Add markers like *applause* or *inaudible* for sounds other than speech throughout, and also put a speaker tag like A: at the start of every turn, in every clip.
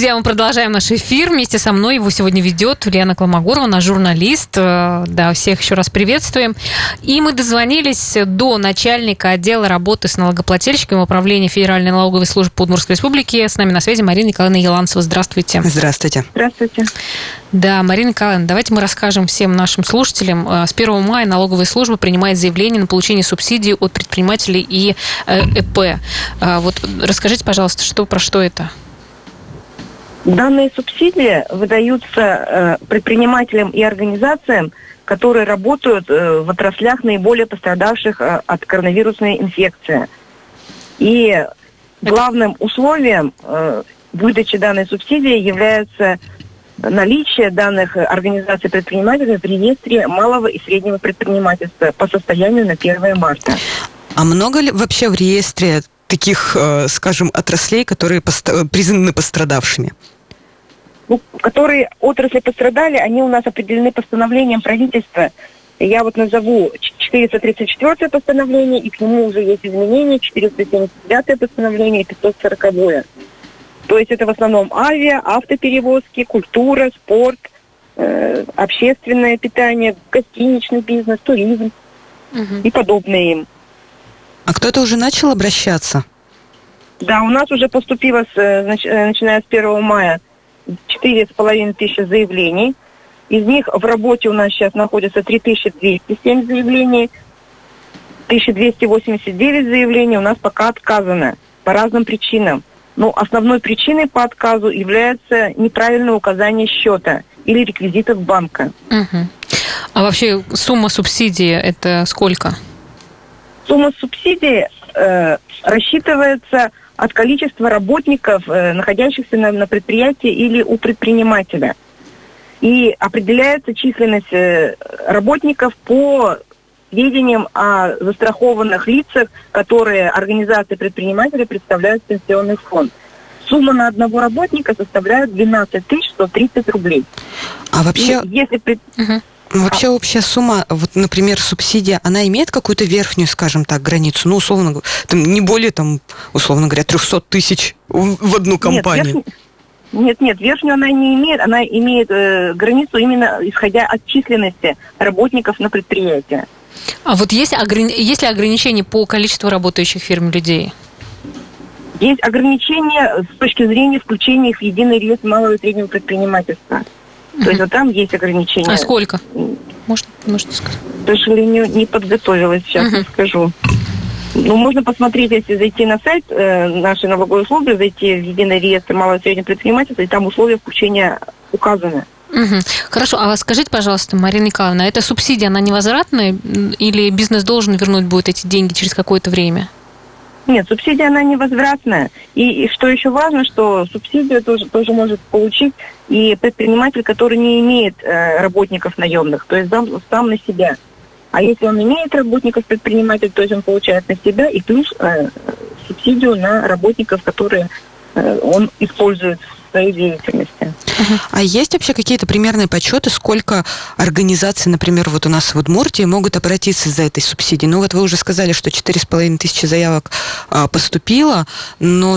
A: Друзья, мы продолжаем наш эфир. Вместе со мной его сегодня ведет Лена Кламагурова, наш журналист. Э, да, всех еще раз приветствуем. И мы дозвонились до начальника отдела работы с налогоплательщиками управления Федеральной налоговой службы Удмуртской Республики. С нами на связи Марина Николаевна Еланцева. Здравствуйте.
B: Здравствуйте.
C: Здравствуйте.
A: Да, Марина Николаевна, давайте мы расскажем всем нашим слушателям. Э, с 1 мая налоговая служба принимает заявление на получение субсидий от предпринимателей и э, ЭП. Вот расскажите, пожалуйста, что про что это?
C: Данные субсидии выдаются э, предпринимателям и организациям, которые работают э, в отраслях наиболее пострадавших э, от коронавирусной инфекции. И главным условием э, выдачи данной субсидии является наличие данных организаций предпринимателей в реестре малого и среднего предпринимательства по состоянию на 1 марта.
B: А много ли вообще в реестре таких, э, скажем, отраслей, которые признаны пострадавшими?
C: Ну, которые отрасли пострадали, они у нас определены постановлением правительства. Я вот назову 434 постановление, и к нему уже есть изменения, 479 постановление и 540. -е. То есть это в основном авиа, автоперевозки, культура, спорт, э, общественное питание, гостиничный бизнес, туризм угу. и подобные им.
B: А кто-то уже начал обращаться?
C: Да, у нас уже поступило, с, э, э, начиная с 1 мая, 4,5 тысячи заявлений. Из них в работе у нас сейчас находится 3207 заявлений. 1289 заявлений у нас пока отказано по разным причинам. Но основной причиной по отказу является неправильное указание счета или реквизитов банка.
A: Угу. А вообще сумма субсидии это сколько?
C: Сумма субсидии э, рассчитывается от количества работников, э, находящихся на, на предприятии или у предпринимателя. И определяется численность э, работников по сведениям о застрахованных лицах, которые организации предпринимателей представляют пенсионный фонд. Сумма на одного работника составляет 12 130 рублей.
B: А вообще... И если... Угу. Вообще общая сумма, вот, например, субсидия, она имеет какую-то верхнюю, скажем так, границу? Ну, условно, говоря, там, не более, там, условно говоря, 300 тысяч в одну компанию.
C: Нет, нет, нет, верхнюю она не имеет, она имеет э, границу именно исходя от численности работников на предприятии.
A: А вот есть, ограни... есть ли ограничения по количеству работающих фирм людей?
C: Есть ограничения с точки зрения включения их в единый реестр малого и среднего предпринимательства. То есть вот там есть ограничения.
A: А сколько? Может, можно сказать?
C: К сожалению, не подготовилась, сейчас uh скажу. Ну, можно посмотреть, если зайти на сайт э, нашей налоговой службы, зайти в единый реестр малого и среднего предпринимательства, и там условия включения указаны.
A: Угу. Хорошо, а скажите, пожалуйста, Марина Николаевна, эта субсидия, она невозвратная или бизнес должен вернуть будет эти деньги через какое-то время?
C: Нет, субсидия она невозвратная. И, и что еще важно, что субсидию тоже, тоже может получить и предприниматель, который не имеет э, работников наемных, то есть сам, сам на себя. А если он имеет работников предприниматель, то есть он получает на себя и плюс э, субсидию на работников, которые э, он использует в своей деятельности.
B: А есть вообще какие-то примерные подсчеты, сколько организаций, например, вот у нас в Удмуртии могут обратиться за этой субсидией? Ну вот вы уже сказали, что 4,5 тысячи заявок а, поступило, но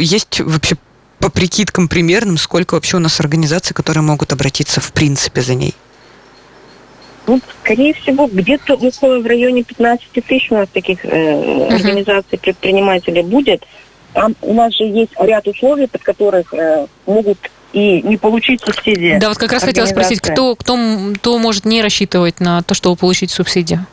B: есть вообще по прикидкам примерным, сколько вообще у нас организаций, которые могут обратиться в принципе за ней?
C: Ну, скорее всего, где-то около в районе 15 тысяч у нас таких э, uh-huh. организаций предпринимателей будет. Там у нас же есть ряд условий, под которых э, могут и не получить субсидии.
A: Да, вот как раз хотела спросить, кто, кто, кто может не рассчитывать на то, чтобы получить субсидию?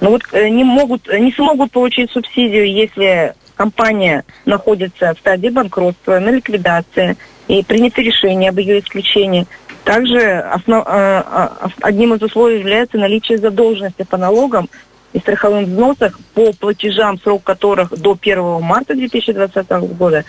C: Ну вот э, не могут, не смогут получить субсидию, если компания находится в стадии банкротства, на ликвидации, и принято решение об ее исключении. Также основ, э, э, одним из условий является наличие задолженности по налогам и страховым взносах по платежам, срок которых до 1 марта 2020 года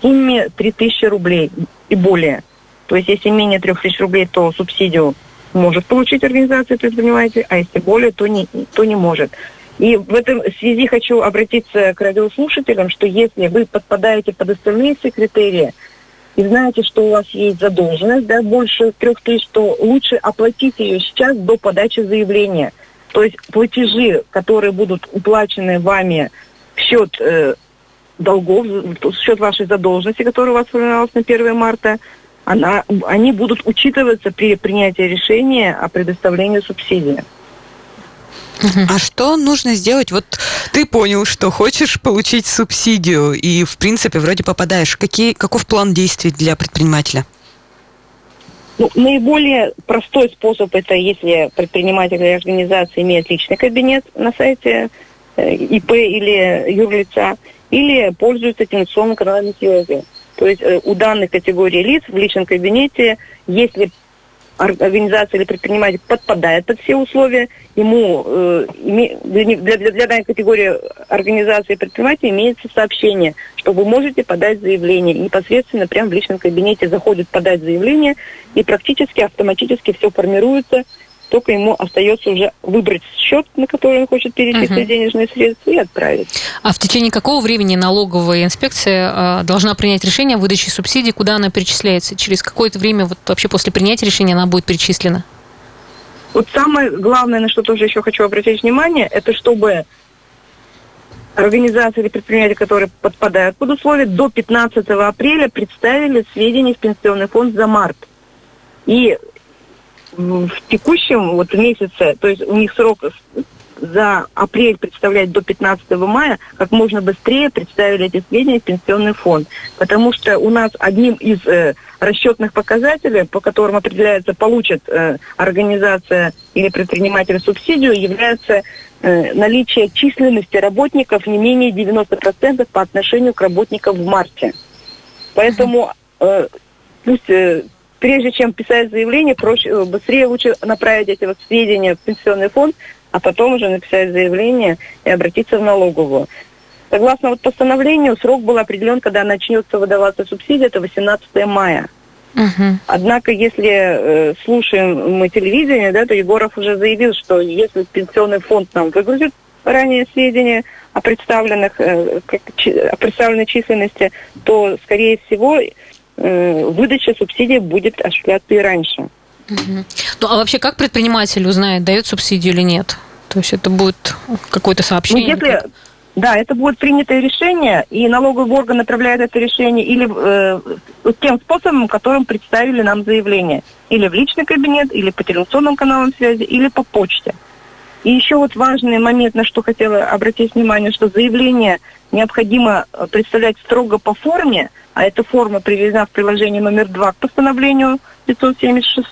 C: сумме 3000 рублей и более. То есть если менее 3000 рублей, то субсидию может получить организация предпринимателей, а если более, то не, то не может. И в этом связи хочу обратиться к радиослушателям, что если вы подпадаете под остальные все критерии и знаете, что у вас есть задолженность да, больше трех тысяч, то лучше оплатить ее сейчас до подачи заявления. То есть платежи, которые будут уплачены вами в счет э, долгов, в счет вашей задолженности, которая у вас формировалась на 1 марта, она, они будут учитываться при принятии решения о предоставлении субсидии.
B: А что нужно сделать? Вот ты понял, что хочешь получить субсидию и, в принципе, вроде попадаешь. Какие, каков план действий для предпринимателя?
C: Ну, наиболее простой способ это, если предприниматель или организация имеет личный кабинет на сайте э, ИП или юрлица, или пользуются традиционным каналами связи. То есть э, у данной категории лиц в личном кабинете, если организация или предприниматель подпадает под все условия, ему э, для, для, для данной категории организации и предпринимателей имеется сообщение, что вы можете подать заявление. Непосредственно прямо в личном кабинете заходит подать заявление, и практически автоматически все формируется только ему остается уже выбрать счет, на который он хочет перечислить uh-huh. денежные средства, и отправить.
A: А в течение какого времени налоговая инспекция э, должна принять решение о выдаче субсидий, куда она перечисляется? Через какое-то время вот вообще после принятия решения она будет перечислена?
C: Вот самое главное, на что тоже еще хочу обратить внимание, это чтобы организации или предприятия, которые подпадают под условия, до 15 апреля представили сведения в Пенсионный фонд за март. И в текущем вот месяце, то есть у них срок за апрель представлять до 15 мая, как можно быстрее представили эти сведения в пенсионный фонд. Потому что у нас одним из э, расчетных показателей, по которым определяется, получит э, организация или предприниматель субсидию, является э, наличие численности работников не менее 90% по отношению к работникам в марте. Поэтому э, пусть э, прежде чем писать заявление, проще, э, быстрее лучше направить эти вот сведения в пенсионный фонд, а потом уже написать заявление и обратиться в налоговую. Согласно вот постановлению, срок был определен, когда начнется выдаваться субсидия, это 18 мая. Uh-huh. Однако, если э, слушаем мы телевидение, да, то Егоров уже заявил, что если пенсионный фонд нам выгрузит ранее сведения о представленных, э, о представленной численности, то, скорее всего, выдача субсидий будет осуществляться и раньше.
A: Угу. Ну а вообще как предприниматель узнает, дает субсидию или нет? То есть это будет какое-то сообщение?
C: Ну, если, да, это будет принятое решение, и налоговый орган направляет это решение или э, тем способом, которым представили нам заявление. Или в личный кабинет, или по телевизионным каналам связи, или по почте. И еще вот важный момент, на что хотела обратить внимание, что заявление необходимо э, представлять строго по форме, а эта форма приведена в приложении номер два к постановлению 576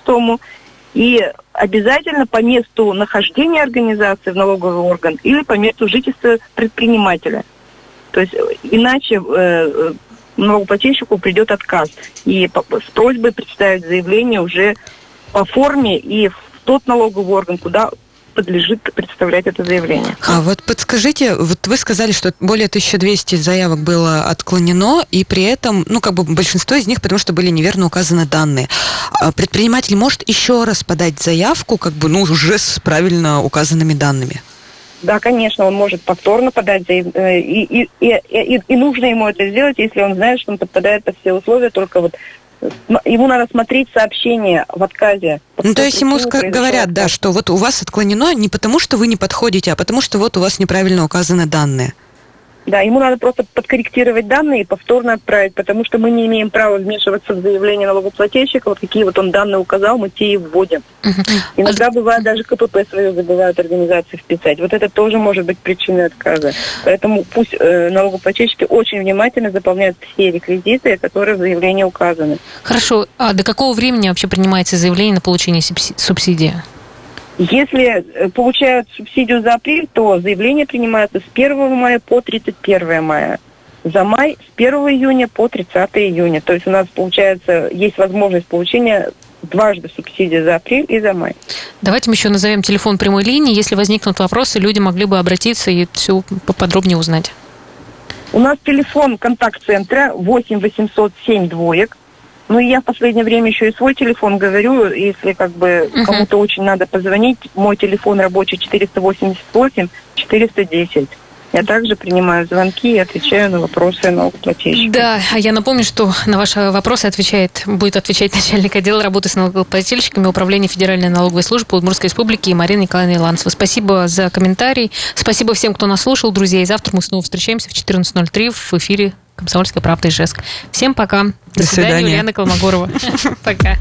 C: и обязательно по месту нахождения организации в налоговый орган или по месту жительства предпринимателя. То есть э, иначе э, э, налогоплательщику придет отказ. И с просьбой представить заявление уже по форме и в тот налоговый орган, куда подлежит представлять это заявление.
B: А вот подскажите, вот вы сказали, что более 1200 заявок было отклонено, и при этом, ну, как бы большинство из них, потому что были неверно указаны данные. А предприниматель может еще раз подать заявку, как бы, ну, уже с правильно указанными данными?
C: Да, конечно, он может повторно подать э, и, и, и, и, и нужно ему это сделать, если он знает, что он подпадает под все условия, только вот ему надо смотреть сообщение в отказе.
B: Ну, то есть ему говорят, да, что вот у вас отклонено не потому, что вы не подходите, а потому, что вот у вас неправильно указаны данные.
C: Да, ему надо просто подкорректировать данные и повторно отправить, потому что мы не имеем права вмешиваться в заявление налогоплательщика. Вот какие вот он данные указал, мы те и вводим. Uh-huh. Иногда бывает даже КПП свое забывают организации вписать. Вот это тоже может быть причиной отказа. Поэтому пусть э, налогоплательщики очень внимательно заполняют все реквизиты, которые в заявлении указаны.
A: Хорошо. А до какого времени вообще принимается заявление на получение субсидии?
C: Если э, получают субсидию за апрель, то заявление принимается с 1 мая по 31 мая. За май с 1 июня по 30 июня. То есть у нас получается, есть возможность получения дважды субсидии за апрель и за май.
A: Давайте мы еще назовем телефон прямой линии. Если возникнут вопросы, люди могли бы обратиться и все поподробнее узнать.
C: У нас телефон контакт-центра 8 800 7 двоек. Ну, и я в последнее время еще и свой телефон говорю, если как бы uh-huh. кому-то очень надо позвонить, мой телефон рабочий 488 410. Я также принимаю звонки и отвечаю на вопросы налогоплательщиков.
A: Да, а я напомню, что на ваши вопросы отвечает, будет отвечать начальник отдела работы с налогоплательщиками Управления Федеральной налоговой службы Удмуртской республики Марина Николаевна Иланцева. Спасибо за комментарий. Спасибо всем, кто нас слушал, друзья. И завтра мы снова встречаемся в 14.03 в эфире «Комсомольская правда» Ижевск. Всем пока. До, До свидания, свидания, Ульяна Колмогорова. *laughs* Пока.